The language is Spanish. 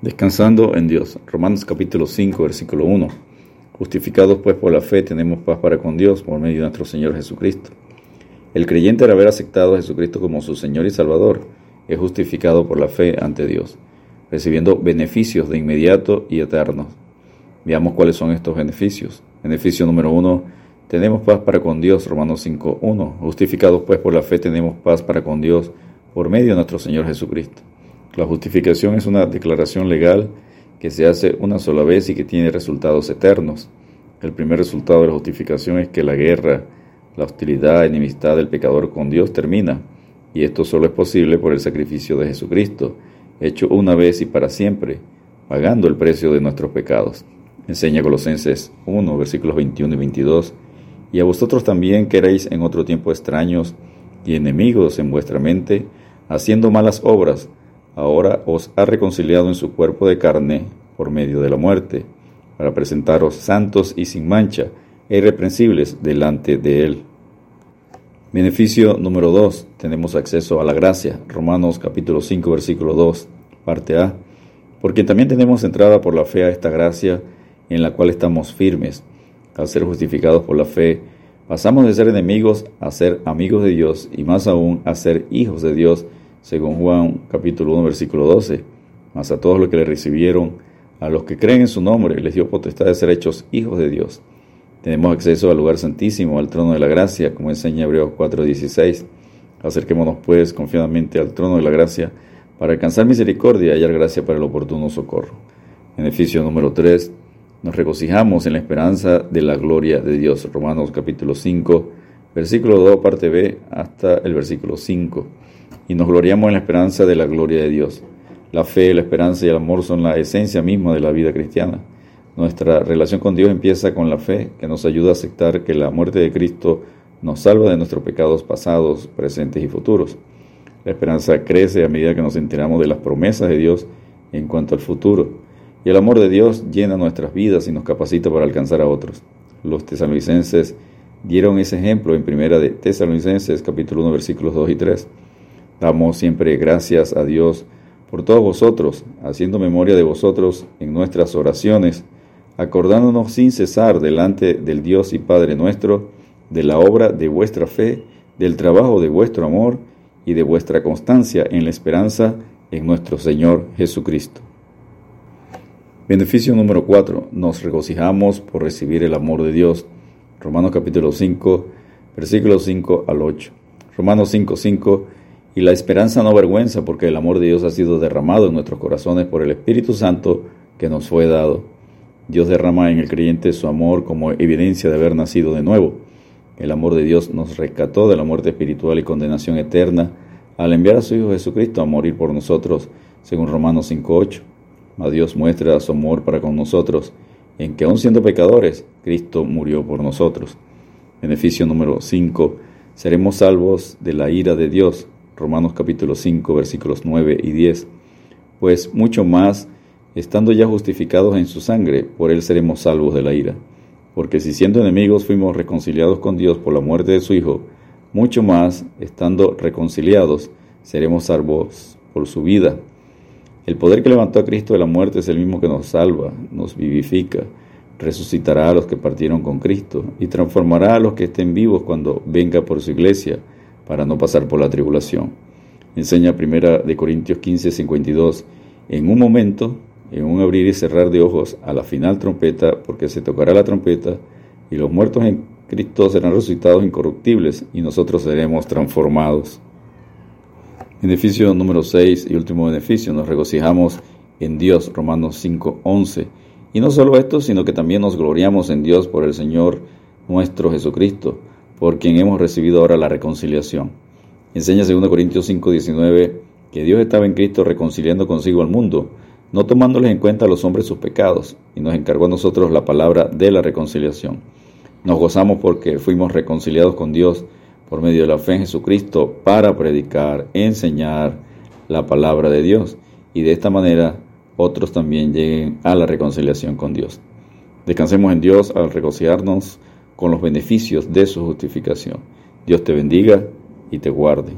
Descansando en Dios. Romanos capítulo 5, versículo 1. Justificados pues por la fe tenemos paz para con Dios por medio de nuestro Señor Jesucristo. El creyente al haber aceptado a Jesucristo como su Señor y Salvador es justificado por la fe ante Dios, recibiendo beneficios de inmediato y eternos. Veamos cuáles son estos beneficios. Beneficio número 1. Tenemos paz para con Dios. Romanos 5, 1. Justificados pues por la fe tenemos paz para con Dios por medio de nuestro Señor Jesucristo. La justificación es una declaración legal que se hace una sola vez y que tiene resultados eternos. El primer resultado de la justificación es que la guerra, la hostilidad, enemistad del pecador con Dios termina, y esto solo es posible por el sacrificio de Jesucristo, hecho una vez y para siempre, pagando el precio de nuestros pecados. Enseña Colosenses 1, versículos 21 y 22, y a vosotros también que erais en otro tiempo extraños y enemigos en vuestra mente, haciendo malas obras, ahora os ha reconciliado en su cuerpo de carne por medio de la muerte, para presentaros santos y sin mancha e irreprensibles delante de Él. Beneficio número 2. Tenemos acceso a la gracia. Romanos capítulo 5 versículo 2, parte A. Porque también tenemos entrada por la fe a esta gracia en la cual estamos firmes. Al ser justificados por la fe, pasamos de ser enemigos a ser amigos de Dios y más aún a ser hijos de Dios según Juan capítulo 1 versículo 12. Mas a todos los que le recibieron, a los que creen en su nombre, les dio potestad de ser hechos hijos de Dios. Tenemos acceso al lugar santísimo, al trono de la gracia, como enseña Hebreos 4:16. Acerquémonos pues confiadamente al trono de la gracia para alcanzar misericordia y hallar gracia para el oportuno socorro. Beneficio número 3. Nos regocijamos en la esperanza de la gloria de Dios. Romanos capítulo 5, versículo 2, parte B, hasta el versículo 5 y nos gloriamos en la esperanza de la gloria de Dios. La fe, la esperanza y el amor son la esencia misma de la vida cristiana. Nuestra relación con Dios empieza con la fe, que nos ayuda a aceptar que la muerte de Cristo nos salva de nuestros pecados pasados, presentes y futuros. La esperanza crece a medida que nos enteramos de las promesas de Dios en cuanto al futuro. Y el amor de Dios llena nuestras vidas y nos capacita para alcanzar a otros. Los tesalonicenses dieron ese ejemplo en primera de Tesalonicenses capítulo 1 versículos 2 y 3. Damos siempre gracias a Dios por todos vosotros, haciendo memoria de vosotros en nuestras oraciones, acordándonos sin cesar delante del Dios y Padre nuestro, de la obra de vuestra fe, del trabajo de vuestro amor y de vuestra constancia en la esperanza en nuestro Señor Jesucristo. Beneficio número 4. Nos regocijamos por recibir el amor de Dios. Romanos capítulo 5, versículos 5 al 8. Romanos 5, 5 y la esperanza no avergüenza porque el amor de Dios ha sido derramado en nuestros corazones por el Espíritu Santo que nos fue dado. Dios derrama en el creyente su amor como evidencia de haber nacido de nuevo. El amor de Dios nos rescató de la muerte espiritual y condenación eterna al enviar a su Hijo Jesucristo a morir por nosotros, según Romanos 5.8. A Dios muestra su amor para con nosotros, en que aun siendo pecadores, Cristo murió por nosotros. Beneficio número 5. Seremos salvos de la ira de Dios Romanos capítulo 5 versículos 9 y 10. Pues mucho más, estando ya justificados en su sangre, por él seremos salvos de la ira. Porque si siendo enemigos fuimos reconciliados con Dios por la muerte de su Hijo, mucho más, estando reconciliados, seremos salvos por su vida. El poder que levantó a Cristo de la muerte es el mismo que nos salva, nos vivifica, resucitará a los que partieron con Cristo y transformará a los que estén vivos cuando venga por su iglesia para no pasar por la tribulación. Enseña primera de Corintios 15, 52. En un momento, en un abrir y cerrar de ojos, a la final trompeta, porque se tocará la trompeta, y los muertos en Cristo serán resucitados incorruptibles, y nosotros seremos transformados. Beneficio número 6 y último beneficio, nos regocijamos en Dios, Romanos 5, 11. Y no solo esto, sino que también nos gloriamos en Dios por el Señor nuestro Jesucristo por quien hemos recibido ahora la reconciliación. Enseña 2 Corintios 5, 19 que Dios estaba en Cristo reconciliando consigo al mundo, no tomándoles en cuenta a los hombres sus pecados, y nos encargó a nosotros la palabra de la reconciliación. Nos gozamos porque fuimos reconciliados con Dios por medio de la fe en Jesucristo para predicar, enseñar la palabra de Dios, y de esta manera otros también lleguen a la reconciliación con Dios. Descansemos en Dios al regocijarnos con los beneficios de su justificación. Dios te bendiga y te guarde.